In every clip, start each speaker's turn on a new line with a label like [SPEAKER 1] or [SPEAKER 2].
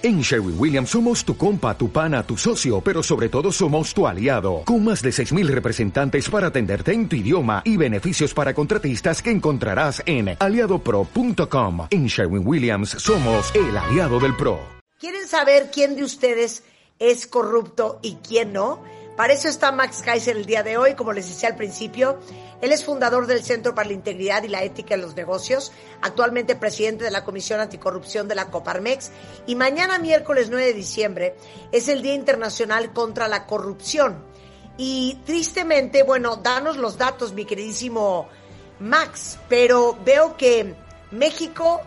[SPEAKER 1] En Sherwin Williams somos tu compa, tu pana, tu socio, pero sobre todo somos tu aliado, con más de 6.000 representantes para atenderte en tu idioma y beneficios para contratistas que encontrarás en aliadopro.com. En Sherwin Williams somos el aliado del PRO.
[SPEAKER 2] ¿Quieren saber quién de ustedes es corrupto y quién no? Para eso está Max Kaiser el día de hoy, como les decía al principio. Él es fundador del Centro para la Integridad y la Ética en los Negocios, actualmente presidente de la Comisión Anticorrupción de la Coparmex. Y mañana, miércoles 9 de diciembre, es el Día Internacional contra la Corrupción. Y tristemente, bueno, danos los datos, mi queridísimo Max, pero veo que México,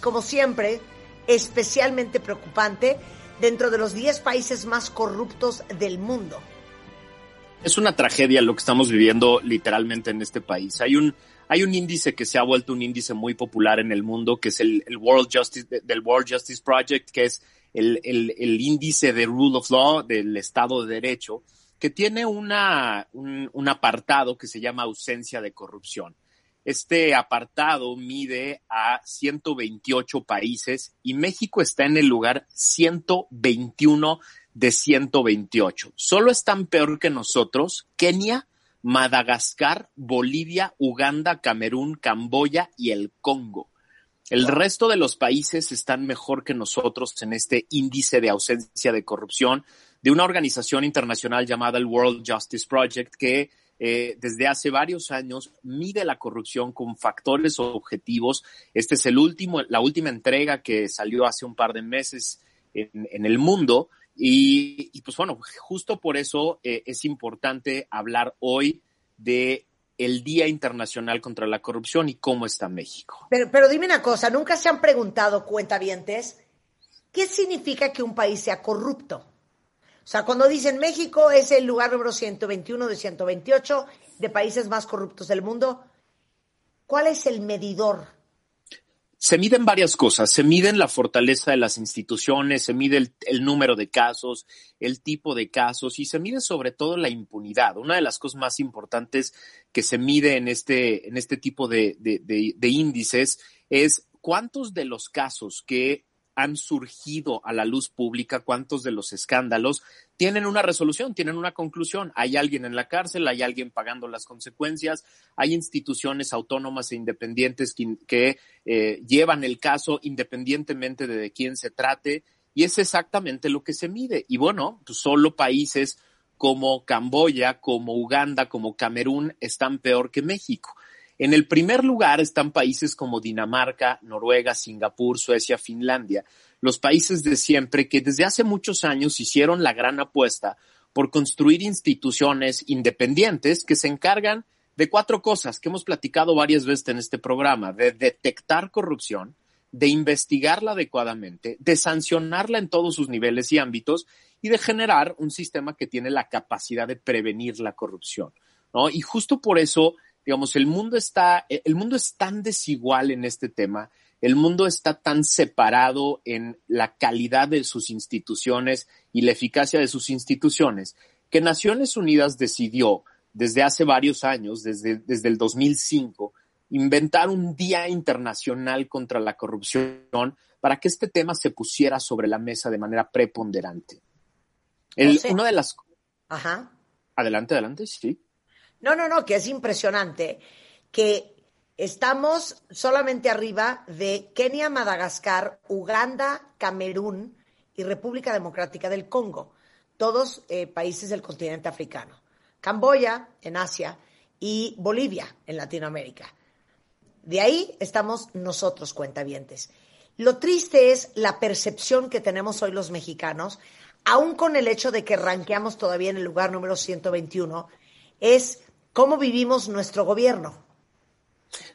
[SPEAKER 2] como siempre, especialmente preocupante dentro de los 10 países más corruptos del mundo
[SPEAKER 3] es una tragedia lo que estamos viviendo literalmente en este país. Hay un, hay un índice que se ha vuelto un índice muy popular en el mundo, que es el, World Justice, del World Justice Project, que es el, el, índice de Rule of Law del Estado de Derecho, que tiene una, un, un apartado que se llama ausencia de corrupción. Este apartado mide a 128 países y México está en el lugar 121 de 128. Solo están peor que nosotros Kenia, Madagascar, Bolivia, Uganda, Camerún, Camboya y el Congo. El resto de los países están mejor que nosotros en este índice de ausencia de corrupción de una organización internacional llamada el World Justice Project que eh, desde hace varios años mide la corrupción con factores objetivos. Este es el último, la última entrega que salió hace un par de meses en el mundo y, pues bueno, justo por eso eh, es importante hablar hoy de el Día Internacional contra la Corrupción y cómo está México.
[SPEAKER 2] Pero, pero dime una cosa, ¿nunca se han preguntado, cuentavientes, qué significa que un país sea corrupto? O sea, cuando dicen México es el lugar número 121 de 128 de países más corruptos del mundo, ¿cuál es el medidor?
[SPEAKER 3] Se miden varias cosas, se miden la fortaleza de las instituciones, se mide el, número de casos, el tipo de casos y se mide sobre todo la impunidad. Una de las cosas más importantes que se mide en este, en este tipo de, de índices es cuántos de los casos que han surgido a la luz pública, cuántos de los escándalos tienen una resolución, tienen una conclusión. Hay alguien en la cárcel, hay alguien pagando las consecuencias, hay instituciones autónomas e independientes que, eh, llevan el caso independientemente de, quién se trate, y es exactamente lo que se mide. Y bueno, pues solo países como Camboya, como Uganda, como Camerún están peor que México. En el primer lugar están países como Dinamarca, Noruega, Singapur, Suecia, Finlandia, los países de siempre que desde hace muchos años hicieron la gran apuesta por construir instituciones independientes que se encargan de cuatro cosas que hemos platicado varias veces en este programa, de detectar corrupción, de investigarla adecuadamente, de sancionarla en todos sus niveles y ámbitos y de generar un sistema que tiene la capacidad de prevenir la corrupción. ¿no? Y justo por eso digamos, el mundo está, el mundo es tan desigual en este tema, el mundo está tan separado en la calidad de sus instituciones y la eficacia de sus instituciones, que Naciones Unidas decidió desde hace varios años, desde, desde el 2005, inventar un Día Internacional contra la Corrupción para que este tema se pusiera sobre la mesa de manera preponderante. El, una de las...
[SPEAKER 2] Ajá.
[SPEAKER 3] Adelante, adelante, sí.
[SPEAKER 2] No, no, no, que es impresionante que estamos solamente arriba de Kenia, Madagascar, Uganda, Camerún y República Democrática del Congo, todos eh, países del continente africano. Camboya en Asia y Bolivia en Latinoamérica. De ahí estamos nosotros, cuentavientes. Lo triste es la percepción que tenemos hoy los mexicanos, aún con el hecho de que ranqueamos todavía en el lugar número 121, es cómo vivimos nuestro gobierno.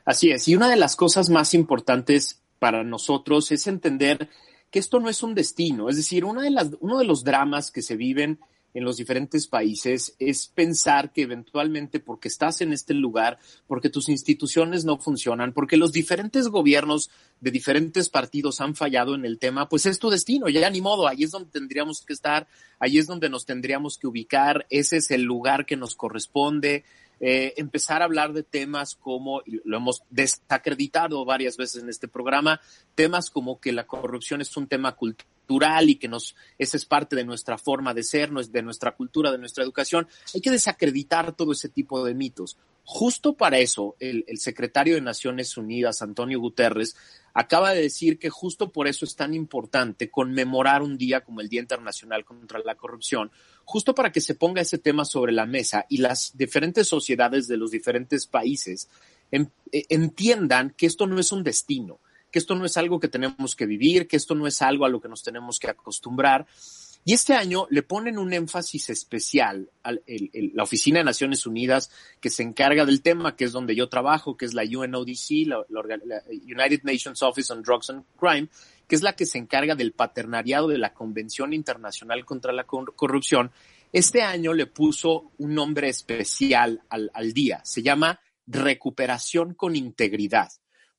[SPEAKER 3] Así es, y una de las cosas más importantes para nosotros es entender que esto no es un destino, es decir, una de las, uno de los dramas que se viven en los diferentes países es pensar que eventualmente porque estás en este lugar, porque tus instituciones no funcionan, porque los diferentes gobiernos de diferentes partidos han fallado en el tema, pues es tu destino, ya ni modo, ahí es donde tendríamos que estar, ahí es donde nos tendríamos que ubicar, ese es el lugar que nos corresponde, eh, empezar a hablar de temas como, lo hemos desacreditado varias veces en este programa, temas como que la corrupción es un tema cultural y que nos, esa es parte de nuestra forma de ser, de nuestra cultura, de nuestra educación. Hay que desacreditar todo ese tipo de mitos. Justo para eso, el, el secretario de Naciones Unidas, Antonio Guterres, acaba de decir que justo por eso es tan importante conmemorar un día como el Día Internacional contra la Corrupción, justo para que se ponga ese tema sobre la mesa y las diferentes sociedades de los diferentes países eh, entiendan que esto no es un destino, que esto no es algo que tenemos que vivir, que esto no es algo a lo que nos tenemos que acostumbrar. Y este año le ponen un énfasis especial a la Oficina de Naciones Unidas que se encarga del tema, que es donde yo trabajo, que es la UNODC, la, United Nations Office on Drugs and Crime, que es la que se encarga del paternariado de la Convención Internacional contra la Corrupción. Este año le puso un nombre especial al, día. Se llama Recuperación con Integridad.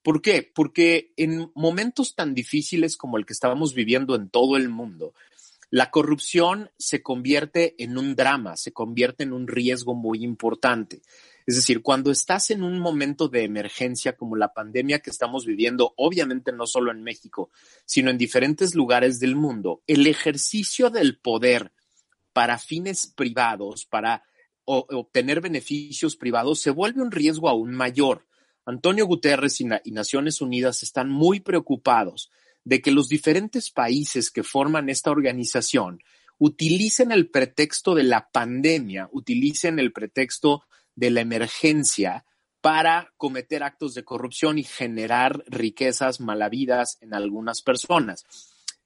[SPEAKER 3] ¿Por qué? Porque en momentos tan difíciles como el que estábamos viviendo en todo el mundo, la corrupción se convierte en un drama, se convierte en un riesgo muy importante. Es decir, cuando estás en un momento de emergencia como la pandemia que estamos viviendo, obviamente no solo en México, sino en diferentes lugares del mundo, el ejercicio del poder para fines privados, para obtener beneficios privados, se vuelve un riesgo aún mayor. Antonio Guterres y Naciones Unidas están muy preocupados de que los diferentes países que forman esta organización utilicen el pretexto de la pandemia, utilicen el pretexto de la emergencia para cometer actos de corrupción y generar riquezas malavidas en algunas personas.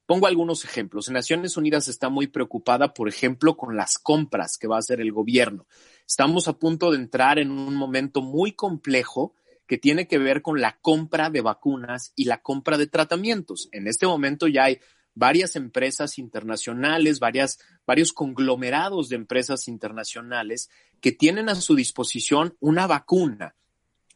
[SPEAKER 3] Pongo algunos ejemplos. Naciones Unidas está muy preocupada, por ejemplo, con las compras que va a hacer el gobierno. Estamos a punto de entrar en un momento muy complejo que tiene que ver con la compra de vacunas y la compra de tratamientos. En este momento ya hay varias empresas internacionales, varias, varios conglomerados de empresas internacionales que tienen a su disposición una vacuna,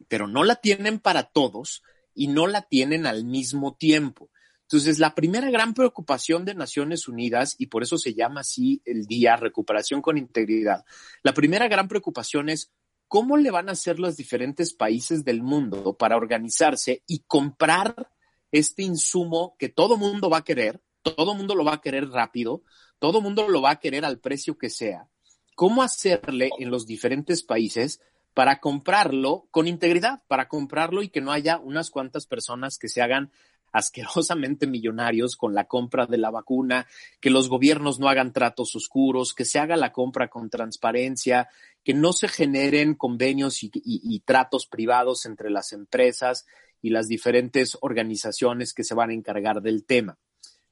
[SPEAKER 3] pero no la tienen para todos y no la tienen al mismo tiempo. Entonces, la primera gran preocupación de Naciones Unidas, y por eso se llama así el día Recuperación con Integridad, la primera gran preocupación es ¿cómo le van a hacer los diferentes países del mundo para organizarse y comprar este insumo que todo mundo va a querer, todo mundo lo va a querer rápido, todo mundo lo va a querer al precio que sea? ¿Cómo hacerle en los diferentes países para comprarlo con integridad, para comprarlo y que no haya unas cuantas personas que se hagan asquerosamente millonarios con la compra de la vacuna, que los gobiernos no hagan tratos oscuros, que se haga la compra con transparencia, que no se generen convenios y, tratos privados entre las empresas y las diferentes organizaciones que se van a encargar del tema.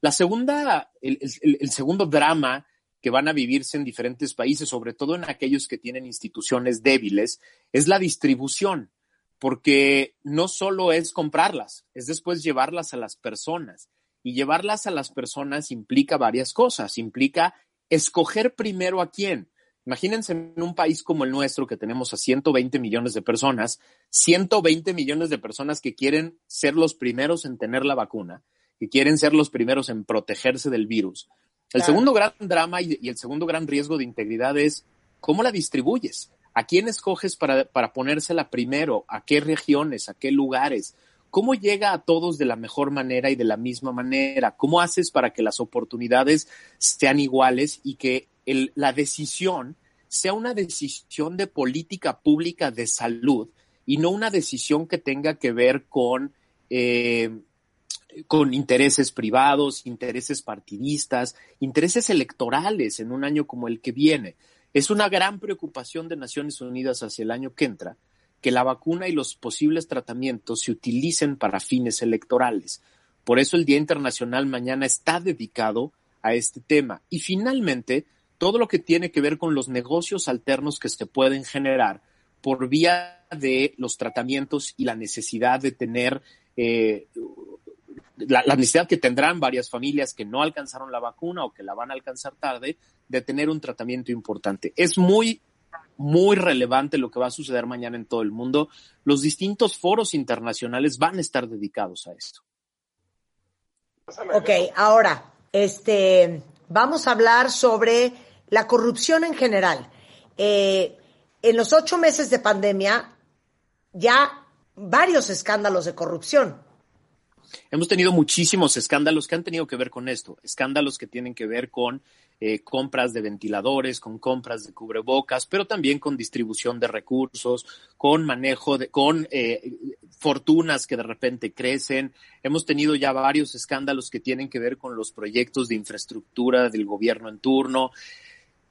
[SPEAKER 3] La segunda, el, segundo drama que van a vivirse en diferentes países, sobre todo en aquellos que tienen instituciones débiles, es la distribución porque no solo es comprarlas, es después llevarlas a las personas. Y llevarlas a las personas implica varias cosas, implica escoger primero a quién. Imagínense en un país como el nuestro, que tenemos a 120 millones de personas, 120 millones de personas que quieren ser los primeros en tener la vacuna, que quieren ser los primeros en protegerse del virus. El segundo gran drama y, y el segundo gran riesgo de integridad es cómo la distribuyes. ¿A quién escoges para, para ponérsela primero? ¿A qué regiones? ¿A qué lugares? ¿Cómo llega a todos de la mejor manera y de la misma manera? ¿Cómo haces para que las oportunidades sean iguales y que la decisión sea una decisión de política pública de salud y no una decisión que tenga que ver con, eh, con intereses privados, intereses partidistas, intereses electorales en un año como el que viene? Es una gran preocupación de Naciones Unidas hacia el año que entra que la vacuna y los posibles tratamientos se utilicen para fines electorales. Por eso el Día Internacional mañana está dedicado a este tema. Y finalmente, todo lo que tiene que ver con los negocios alternos que se pueden generar por vía de los tratamientos y la necesidad de tener eh, la, necesidad que tendrán varias familias que no alcanzaron la vacuna o que la van a alcanzar tarde de tener un tratamiento importante. Es muy, muy relevante lo que va a suceder mañana en todo el mundo. Los distintos foros internacionales van a estar dedicados a esto.
[SPEAKER 2] Ok, ahora, este, vamos a hablar sobre la corrupción en general. Eh, en los ocho meses de pandemia, ya varios escándalos de corrupción.
[SPEAKER 3] Hemos tenido muchísimos escándalos que han tenido que ver con esto, escándalos que tienen que ver con eh, compras de ventiladores, con compras de cubrebocas, pero también con distribución de recursos, con manejo de, con eh, fortunas que de repente crecen. Hemos tenido ya varios escándalos que tienen que ver con los proyectos de infraestructura del gobierno en turno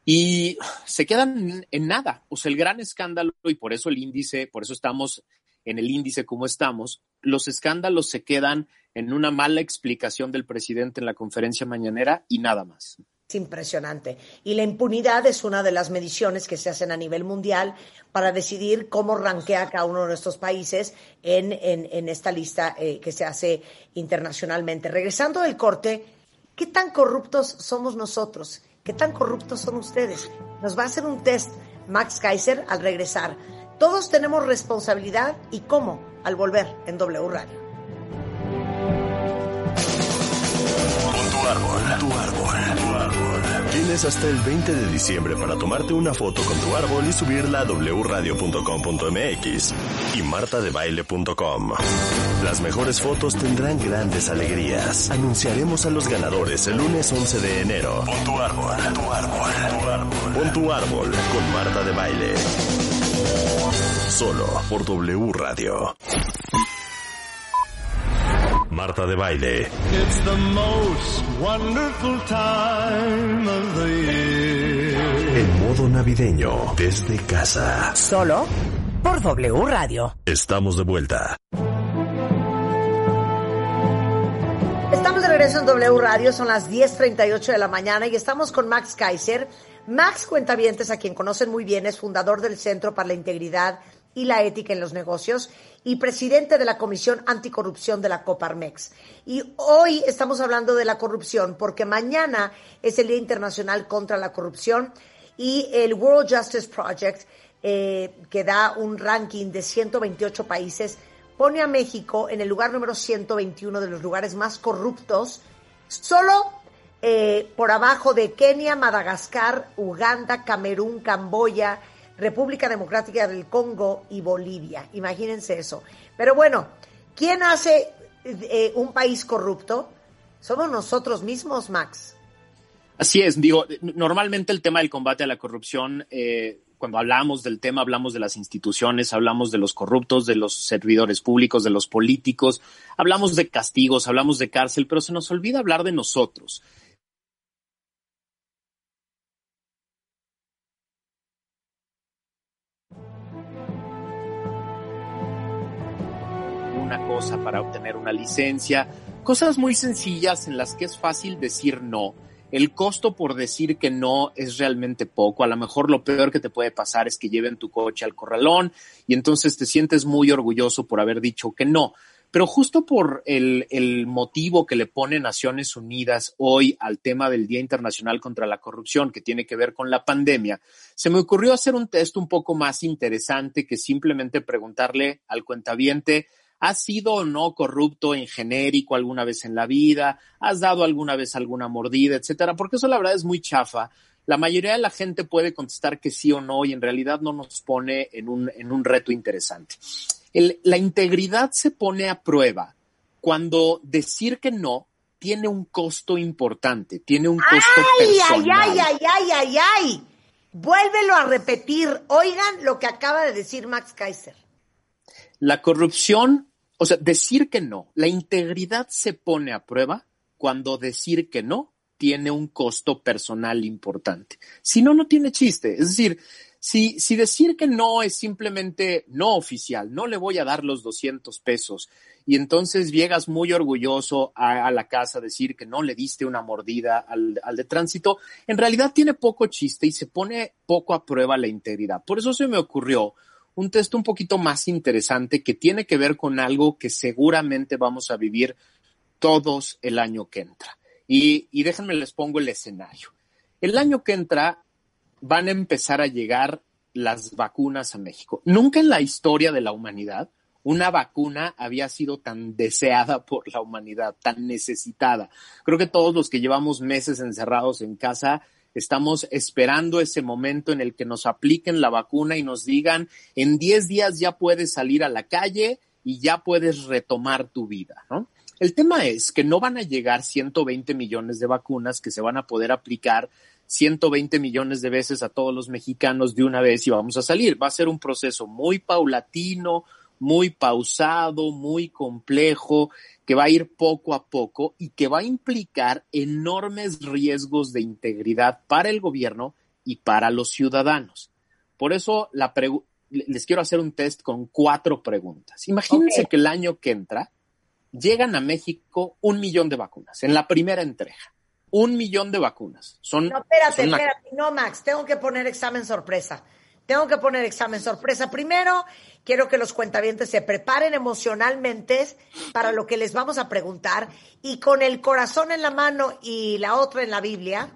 [SPEAKER 3] y se quedan en nada. O sea, el gran escándalo, y por eso el índice, por eso estamos en el índice como estamos, los escándalos se quedan en una mala explicación del presidente en la conferencia mañanera y nada más.
[SPEAKER 2] Es impresionante. Y la impunidad es una de las mediciones que se hacen a nivel mundial para decidir cómo rankea cada uno de nuestros países en, en, esta lista eh, que se hace internacionalmente. Regresando del corte, ¿qué tan corruptos somos nosotros? ¿Qué tan corruptos son ustedes? Nos va a hacer un test Max Kaiser al regresar. Todos tenemos responsabilidad y cómo al volver en W Radio.
[SPEAKER 4] tu árbol, tu árbol, tu árbol. Tienes hasta el 20 de diciembre para tomarte una foto con tu árbol y subirla a wradio.com.mx y martadebaile.com. Las mejores fotos tendrán grandes alegrías. Anunciaremos a los ganadores el lunes 11 de enero. Pon tu árbol, tu árbol, tu árbol. Pon tu árbol con Marta de Baile. Solo por W Radio. Marta de Baile.
[SPEAKER 5] It's the most wonderful time of the year.
[SPEAKER 4] En modo navideño, desde casa.
[SPEAKER 2] Solo por W Radio.
[SPEAKER 4] Estamos de vuelta.
[SPEAKER 2] Estamos de regreso en W Radio, son las 10.38 de la mañana y estamos con Max Kaiser. Max Cuentavientes, a quien conocen muy bien, es fundador del Centro para la Integridad y la Ética en los Negocios y presidente de la Comisión Anticorrupción de la Coparmex. Y hoy estamos hablando de la corrupción porque mañana es el Día Internacional contra la Corrupción y el World Justice Project, eh, que da un ranking de 128 países, pone a México en el lugar número 121 de los lugares más corruptos, solo eh, por abajo de Kenia, Madagascar, Uganda, Camerún, Camboya, República Democrática del Congo y Bolivia. Imagínense eso. Pero bueno, ¿quién hace eh, un país corrupto? Somos nosotros mismos, Max.
[SPEAKER 3] Así es, digo, normalmente el tema del combate a la corrupción, eh, cuando hablamos del tema, hablamos de las instituciones, hablamos de los corruptos, de los servidores públicos, de los políticos, hablamos de castigos, hablamos de cárcel, pero se nos olvida hablar de nosotros. Una cosa para obtener una licencia, cosas muy sencillas en las que es fácil decir no. El costo por decir que no es realmente poco. A lo mejor lo peor que te puede pasar es que lleven tu coche al corralón y entonces te sientes muy orgulloso por haber dicho que no. Pero justo por el, motivo que le pone Naciones Unidas hoy al tema del Día Internacional contra la Corrupción, que tiene que ver con la pandemia, se me ocurrió hacer un test un poco más interesante que simplemente preguntarle al cuentaviente ¿Has sido o no corrupto en genérico alguna vez en la vida? ¿Has dado alguna vez alguna mordida, etcétera? Porque eso la verdad es muy chafa. La mayoría de la gente puede contestar que sí o no y en realidad no nos pone en un, en un reto interesante. la integridad se pone a prueba cuando decir que no tiene un costo importante, tiene un costo
[SPEAKER 2] ay,
[SPEAKER 3] personal.
[SPEAKER 2] Ay, ay, ay, ay, ay, Vuélvelo a repetir. Oigan lo que acaba de decir Max Kaiser.
[SPEAKER 3] La corrupción, o sea, decir que no, la integridad se pone a prueba cuando decir que no tiene un costo personal importante. Si no, no tiene chiste. Es decir, si, si decir que no es simplemente no oficial, no le voy a dar los 200 pesos, y entonces llegas muy orgulloso a, la casa a decir que no le diste una mordida al, al, de tránsito, en realidad tiene poco chiste y se pone poco a prueba la integridad. Por eso se me ocurrió un texto un poquito más interesante que tiene que ver con algo que seguramente vamos a vivir todos el año que entra. Y, y déjenme les pongo el escenario. El año que entra van a empezar a llegar las vacunas a México. Nunca en la historia de la humanidad una vacuna había sido tan deseada por la humanidad, tan necesitada. Creo que todos los que llevamos meses encerrados en casa Estamos esperando ese momento en el que nos apliquen la vacuna y nos digan, en 10 días ya puedes salir a la calle y ya puedes retomar tu vida, ¿no? El tema es que no van a llegar 120 millones de vacunas que se van a poder aplicar 120 millones de veces a todos los mexicanos de una vez y vamos a salir. Va a ser un proceso muy paulatino, muy pausado, muy complejo, que va a ir poco a poco y que va a implicar enormes riesgos de integridad para el gobierno y para los ciudadanos. Por eso la les quiero hacer un test con cuatro preguntas. Imagínense que el año que entra llegan a México un millón de vacunas en la primera entrega. Un millón de vacunas. Son,
[SPEAKER 2] no, espérate, espérate. No, Max, tengo que poner examen sorpresa. Tengo que poner examen sorpresa. Primero, quiero que los cuentavientes se preparen emocionalmente para lo que les vamos a preguntar y con el corazón en la mano y la otra en la Biblia,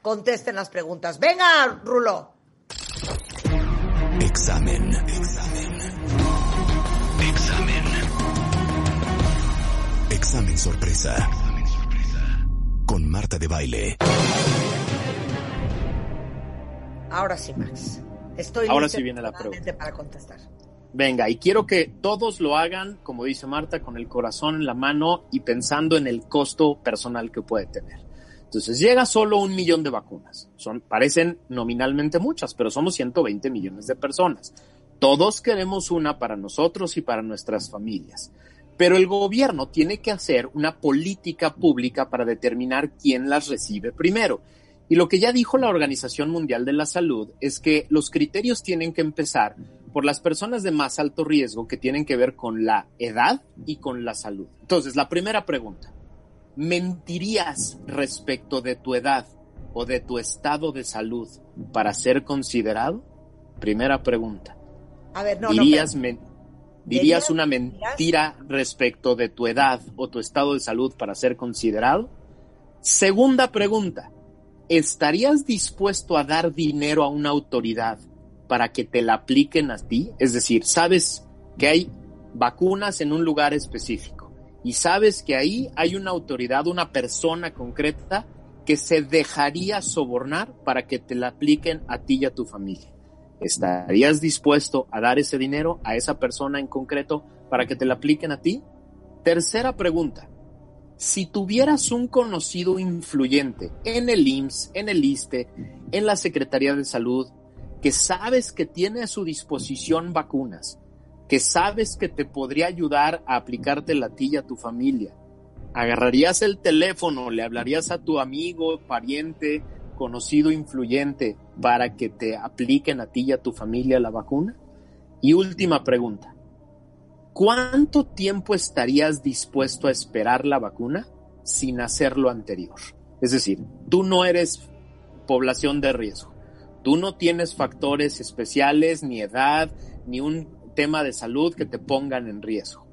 [SPEAKER 2] contesten las preguntas. Venga, Rulo.
[SPEAKER 4] Examen. Examen. Examen. Examen sorpresa. Con Marta de Baile.
[SPEAKER 2] Ahora sí, Max. Estoy
[SPEAKER 3] Ahora sí viene la pregunta.
[SPEAKER 2] para contestar.
[SPEAKER 3] Venga, y quiero que todos lo hagan, como dice Marta, con el corazón en la mano y pensando en el costo personal que puede tener. Entonces llega solo un millón de vacunas. Son, parecen nominalmente muchas, pero somos 120 millones de personas. Todos queremos una para nosotros y para nuestras familias. Pero el gobierno tiene que hacer una política pública para determinar quién las recibe primero. Y lo que ya dijo la Organización Mundial de la Salud es que los criterios tienen que empezar por las personas de más alto riesgo que tienen que ver con la edad y con la salud. Entonces, la primera pregunta, ¿mentirías respecto de tu edad o de tu estado de salud para ser considerado? Primera pregunta.
[SPEAKER 2] A ver, no,
[SPEAKER 3] ¿Dirías, ¿dirías una mentira respecto de tu edad o tu estado de salud para ser considerado? Segunda pregunta. ¿Estarías dispuesto a dar dinero a una autoridad para que te la apliquen a ti? Es decir, sabes que hay vacunas en un lugar específico y sabes que ahí hay una autoridad, una persona concreta que se dejaría sobornar para que te la apliquen a ti y a tu familia. ¿Estarías dispuesto a dar ese dinero a esa persona en concreto para que te la apliquen a ti? Tercera pregunta si tuvieras un conocido influyente en el IMSS, en el ISTE, en la Secretaría de Salud, que sabes que tiene a su disposición vacunas, que sabes que te podría ayudar a aplicarte la tilla a tu familia, agarrarías el teléfono, le hablarías a tu amigo, pariente, conocido influyente para que te apliquen a ti y a tu familia la vacuna? Y última pregunta, ¿cuánto tiempo estarías dispuesto a esperar la vacuna sin hacer lo anterior? Es decir, tú no eres población de riesgo, tú no tienes factores especiales, ni edad, ni un tema de salud que te pongan en riesgo.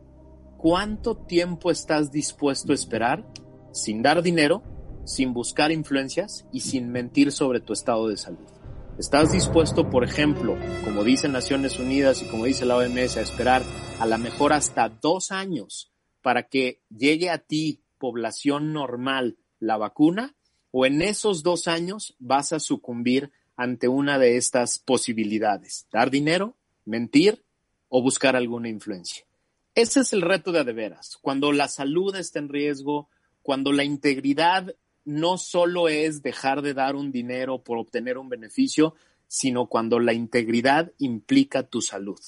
[SPEAKER 3] ¿Cuánto tiempo estás dispuesto a esperar sin dar dinero, sin buscar influencias y sin mentir sobre tu estado de salud? ¿Estás dispuesto, por ejemplo, como dice Naciones Unidas y como dice la OMS, a esperar a lo mejor hasta dos años para que llegue a ti, población normal, la vacuna? ¿O en esos dos años vas a sucumbir ante una de estas posibilidades? ¿Dar dinero, mentir o buscar alguna influencia? Ese es el reto de de veras. Cuando la salud está en riesgo, cuando la integridad no solo es dejar de dar un dinero por obtener un beneficio, sino cuando la integridad implica tu salud.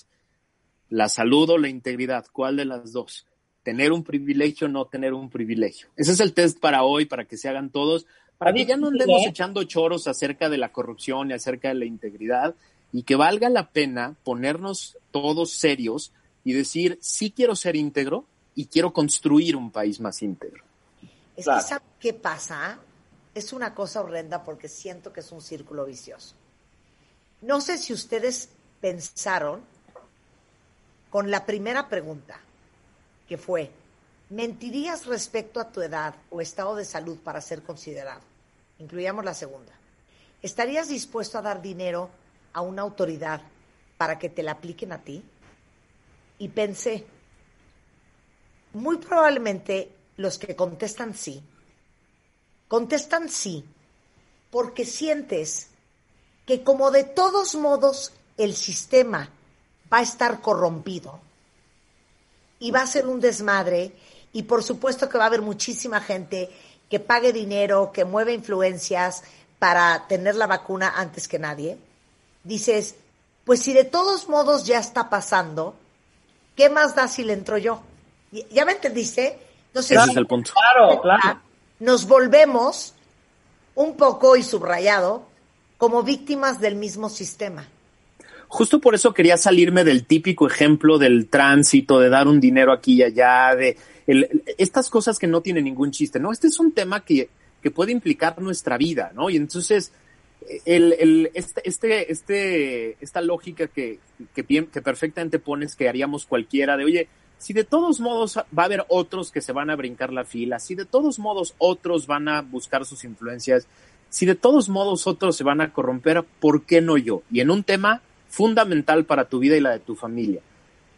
[SPEAKER 3] La salud o la integridad, ¿cuál de las dos? Tener un privilegio o no tener un privilegio. Ese es el test para hoy, para que se hagan todos, para que ya no andemos ¿eh? echando choros acerca de la corrupción y acerca de la integridad y que valga la pena ponernos todos serios y decir, sí quiero ser íntegro y quiero construir un país más íntegro.
[SPEAKER 2] Es que ¿sabe qué pasa? Es una cosa horrenda porque siento que es un círculo vicioso. No sé si ustedes pensaron con la primera pregunta, que fue, ¿mentirías respecto a tu edad o estado de salud para ser considerado? Incluyamos la segunda. ¿Estarías dispuesto a dar dinero a una autoridad para que te la apliquen a ti? Y pensé, muy probablemente los que contestan sí, contestan sí porque sientes que como de todos modos el sistema va a estar corrompido y va a ser un desmadre y por supuesto que va a haber muchísima gente que pague dinero, que mueve influencias para tener la vacuna antes que nadie, dices, pues si de todos modos ya está pasando, ¿qué más da si le entro yo? ¿Ya me entendiste?
[SPEAKER 3] Entonces, Ese es el punto.
[SPEAKER 6] Claro, claro.
[SPEAKER 2] Nos volvemos un poco y subrayado como víctimas del mismo sistema.
[SPEAKER 3] Justo por eso quería salirme del típico ejemplo del tránsito, de dar un dinero aquí y allá, de estas cosas que no tienen ningún chiste, ¿no? Este es un tema que, que puede implicar nuestra vida, ¿no? Y entonces, el, el, este, este, este, esta lógica que, que, que perfectamente pones que haríamos cualquiera de, oye, si de todos modos va a haber otros que se van a brincar la fila, si de todos modos otros van a buscar sus influencias, si de todos modos otros se van a corromper, ¿por qué no yo? Y en un tema fundamental para tu vida y la de tu familia.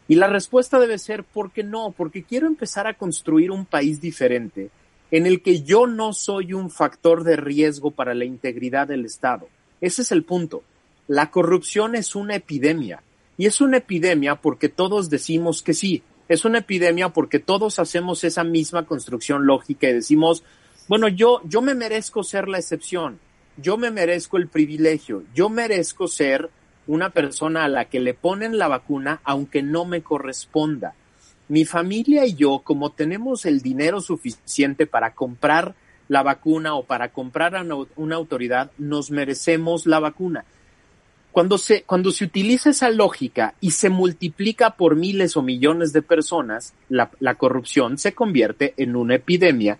[SPEAKER 3] Y la respuesta debe ser, ¿por qué no? Porque quiero empezar a construir un país diferente en el que yo no soy un factor de riesgo para la integridad del Estado. Ese es el punto. La corrupción es una epidemia. Y es una epidemia porque todos decimos que sí. Es una epidemia porque todos hacemos esa misma construcción lógica y decimos, bueno, yo, yo me merezco ser la excepción. Yo me merezco el privilegio. Yo merezco ser una persona a la que le ponen la vacuna aunque no me corresponda. Mi familia y yo, como tenemos el dinero suficiente para comprar la vacuna o para comprar a una autoridad, nos merecemos la vacuna. Cuando se, cuando se utiliza esa lógica y se multiplica por miles o millones de personas, la, la corrupción se convierte en una epidemia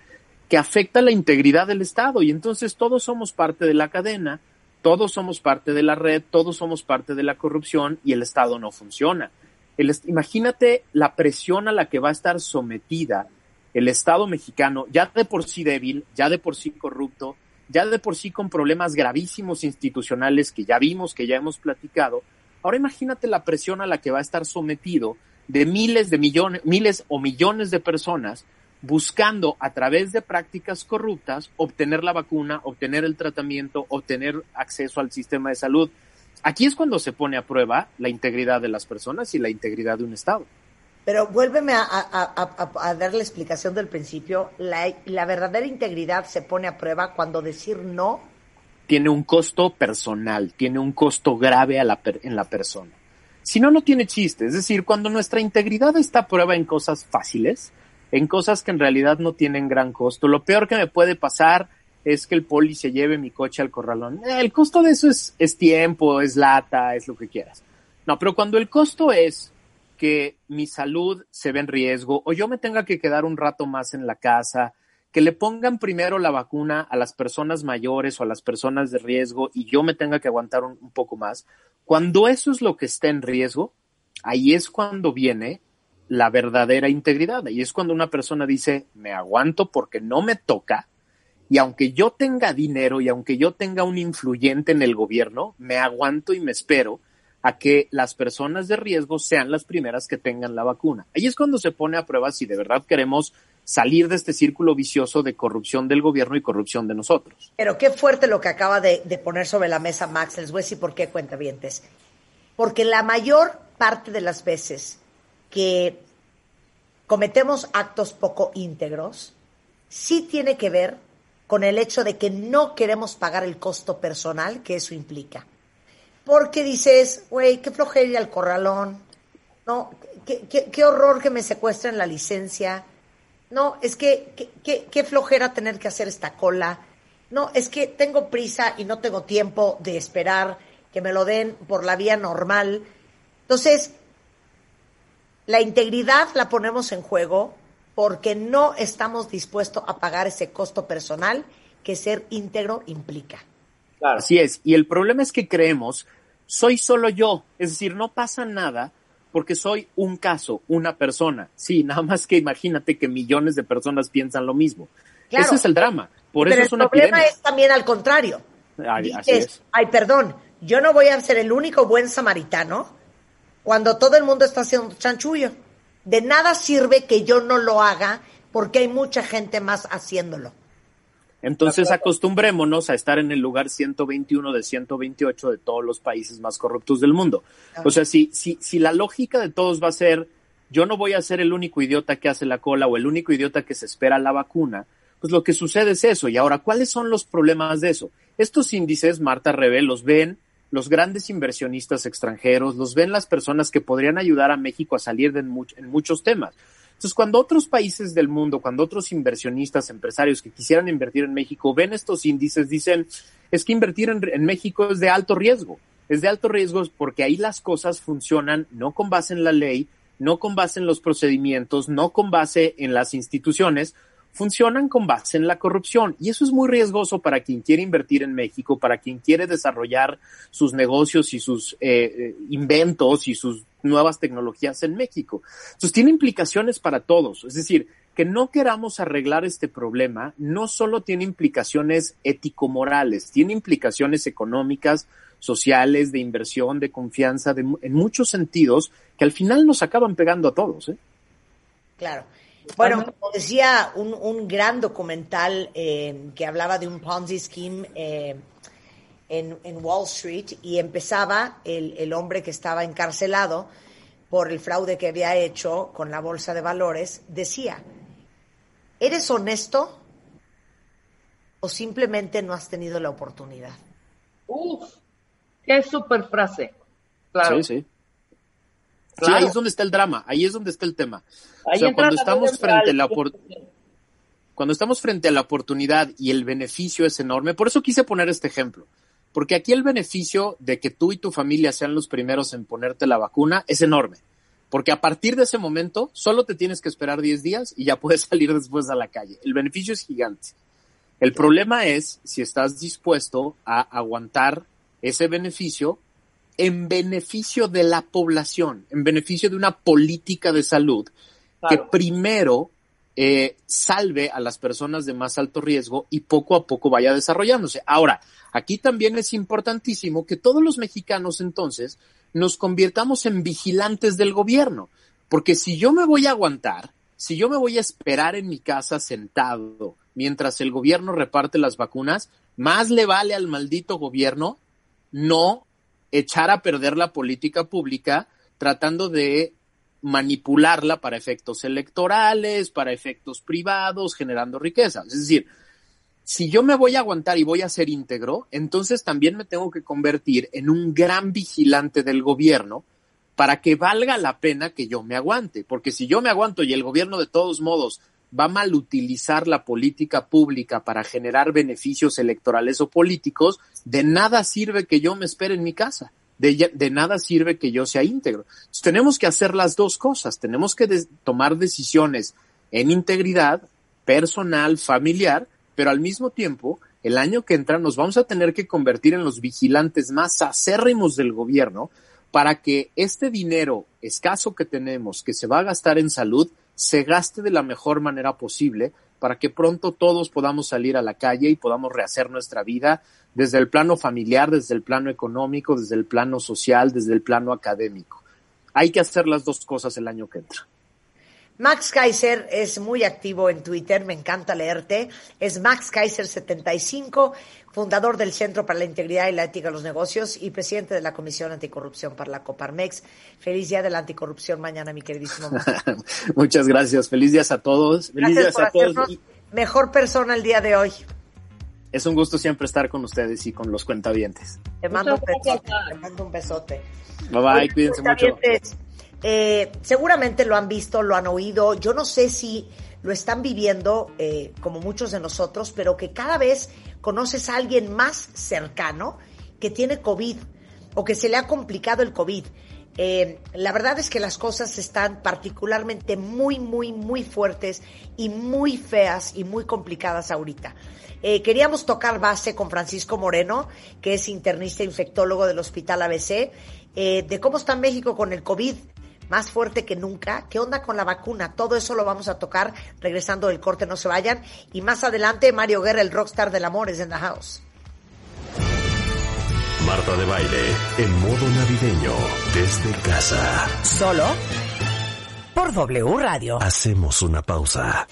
[SPEAKER 3] que afecta la integridad del Estado y entonces todos somos parte de la cadena, todos somos parte de la red, todos somos parte de la corrupción y el Estado no funciona. imagínate la presión a la que va a estar sometida el Estado mexicano, ya de por sí débil, ya de por sí corrupto, ya de por sí con problemas gravísimos institucionales que ya vimos, que ya hemos platicado. Ahora imagínate la presión a la que va a estar sometido de miles de millones, miles o millones de personas buscando a través de prácticas corruptas obtener la vacuna, obtener el tratamiento, obtener acceso al sistema de salud. Aquí es cuando se pone a prueba la integridad de las personas y la integridad de un Estado.
[SPEAKER 2] Pero vuélveme a, dar la explicación del principio. La, verdadera integridad se pone a prueba cuando decir no.
[SPEAKER 3] Tiene un costo personal, tiene un costo grave en la persona. Si no, no tiene chiste. Es decir, cuando nuestra integridad está a prueba en cosas fáciles, en cosas que en realidad no tienen gran costo. Lo peor que me puede pasar es que el poli se lleve mi coche al corralón. Eh, el costo de eso es, es tiempo, es lata, es lo que quieras. No, pero cuando el costo es que mi salud se ve en riesgo o yo me tenga que quedar un rato más en la casa, que le pongan primero la vacuna a las personas mayores o a las personas de riesgo y yo me tenga que aguantar un, un poco más, cuando eso es lo que está en riesgo, ahí es cuando viene la verdadera integridad. Y es cuando una persona dice, me aguanto porque no me toca, y aunque yo tenga dinero y aunque yo tenga un influyente en el gobierno, me aguanto y me espero a que las personas de riesgo sean las primeras que tengan la vacuna. Ahí es cuando se pone a prueba si de verdad queremos salir de este círculo vicioso de corrupción del gobierno y corrupción de nosotros.
[SPEAKER 2] Pero qué fuerte lo que acaba de, poner sobre la mesa Max, les voy a decir por qué cuenta vientes. Porque la mayor parte de las veces que cometemos actos poco íntegros, sí tiene que ver con el hecho de que no queremos pagar el costo personal que eso implica. Porque dices, güey, qué flojera al corralón, no, qué, horror que me secuestren la licencia, no, es que qué flojera tener que hacer esta cola, no, es que tengo prisa y no tengo tiempo de esperar que me lo den por la vía normal. Entonces, la integridad la ponemos en juego porque no estamos dispuestos a pagar ese costo personal que ser íntegro implica.
[SPEAKER 3] Claro. Así es. Y el problema es que creemos, soy solo yo. Es decir, no pasa nada porque soy un caso, una persona. Sí, nada más que imagínate que millones de personas piensan lo mismo. Ese es el drama. Por eso es una
[SPEAKER 2] el problema es también al contrario.
[SPEAKER 3] Ay, así es.
[SPEAKER 2] ay, perdón, yo no voy a ser el único buen samaritano cuando todo el mundo está haciendo chanchullo. De nada sirve que yo no lo haga porque hay mucha gente más haciéndolo.
[SPEAKER 3] Entonces acostumbrémonos a estar en el lugar 121 de 128 de todos los países más corruptos del mundo. O sea, si, si, si la lógica de todos va a ser yo no voy a ser el único idiota que hace la cola o el único idiota que se espera la vacuna, pues lo que sucede es eso. Y ahora, ¿cuáles son los problemas de eso? Estos índices, Marta Rebe, los ven los grandes inversionistas extranjeros, los ven las personas que podrían ayudar a México a salir de en, en muchos temas. Entonces, cuando otros países del mundo, cuando otros inversionistas, empresarios que quisieran invertir en México ven estos índices, dicen, es que invertir en, en, México es de alto riesgo. Es de alto riesgo porque ahí las cosas funcionan no con base en la ley, no con base en los procedimientos, no con base en las instituciones, funcionan con base en la corrupción. Y eso es muy riesgoso para quien quiere invertir en México, para quien quiere desarrollar sus negocios y sus eh, inventos y sus nuevas tecnologías en México. Entonces tiene implicaciones para todos. Es decir, que no queramos arreglar este problema no solo tiene implicaciones ético-morales, tiene implicaciones económicas, sociales, de inversión, de confianza, de, en muchos sentidos que al final nos acaban pegando a todos. ¿eh?
[SPEAKER 2] Claro. Bueno, como decía un, un gran documental eh, que hablaba de un Ponzi scheme eh, en, en, Wall Street y empezaba el, el, hombre que estaba encarcelado por el fraude que había hecho con la bolsa de valores, decía, ¿eres honesto o simplemente no has tenido la oportunidad?
[SPEAKER 6] Uf, qué super frase. Claro.
[SPEAKER 3] Sí, sí. Claro. Sí, ahí es donde está el drama, ahí es donde está el tema. Ahí o sea, cuando estamos frente a la cuando estamos frente a la oportunidad y el beneficio es enorme, por eso quise poner este ejemplo, porque aquí el beneficio de que tú y tu familia sean los primeros en ponerte la vacuna es enorme, porque a partir de ese momento solo te tienes que esperar 10 días y ya puedes salir después a la calle. El beneficio es gigante. El problema es si estás dispuesto a aguantar ese beneficio en beneficio de la población, en beneficio de una política de salud claro. que primero eh, salve a las personas de más alto riesgo y poco a poco vaya desarrollándose. Ahora, aquí también es importantísimo que todos los mexicanos entonces nos convirtamos en vigilantes del gobierno, porque si yo me voy a aguantar, si yo me voy a esperar en mi casa sentado mientras el gobierno reparte las vacunas, más le vale al maldito gobierno no echar a perder la política pública tratando de manipularla para efectos electorales, para efectos privados, generando riqueza. Es decir, si yo me voy a aguantar y voy a ser íntegro, entonces también me tengo que convertir en un gran vigilante del gobierno para que valga la pena que yo me aguante. Porque si yo me aguanto y el gobierno de todos modos va a mal utilizar la política pública para generar beneficios electorales o políticos, de nada sirve que yo me espere en mi casa. De, de nada sirve que yo sea íntegro. Entonces, tenemos que hacer las dos cosas. Tenemos que tomar decisiones en integridad personal, familiar, pero al mismo tiempo, el año que entra nos vamos a tener que convertir en los vigilantes más acérrimos del gobierno para que este dinero escaso que tenemos, que se va a gastar en salud, se gaste de la mejor manera posible para que pronto todos podamos salir a la calle y podamos rehacer nuestra vida desde el plano familiar, desde el plano económico, desde el plano social, desde el plano académico. Hay que hacer las dos cosas el año que entra.
[SPEAKER 2] Max Kaiser es muy activo en Twitter, me encanta leerte. Es Max Kaiser 75, fundador del Centro para la Integridad y la Ética de los Negocios y presidente de la Comisión Anticorrupción para la Coparmex. Feliz día de la anticorrupción mañana, mi queridísimo.
[SPEAKER 3] Muchas gracias. Feliz días a todos. Feliz
[SPEAKER 2] gracias
[SPEAKER 3] días
[SPEAKER 2] por
[SPEAKER 3] a todos.
[SPEAKER 2] Mejor persona el día de hoy.
[SPEAKER 3] Es un gusto siempre estar con ustedes y con los cuentavientes.
[SPEAKER 2] Te mando un besote. Te mando un besote.
[SPEAKER 3] Bye bye, Oye, cuídense mucho.
[SPEAKER 2] Eh, seguramente lo han visto, lo han oído. Yo no sé si lo están viviendo eh, como muchos de nosotros, pero que cada vez conoces a alguien más cercano que tiene COVID o que se le ha complicado el COVID. Eh, la verdad es que las cosas están particularmente muy, muy, muy fuertes y muy feas y muy complicadas ahorita. Eh, queríamos tocar base con Francisco Moreno, que es internista infectólogo del Hospital ABC, eh, de cómo está México con el COVID más fuerte que nunca. ¿Qué onda con la vacuna? Todo eso lo vamos a tocar regresando del corte, no se vayan. Y más adelante, Mario Guerra, el rockstar del amor, es en the house.
[SPEAKER 4] Marta de Baile, en modo navideño, desde casa.
[SPEAKER 2] Solo por W Radio.
[SPEAKER 4] Hacemos una pausa.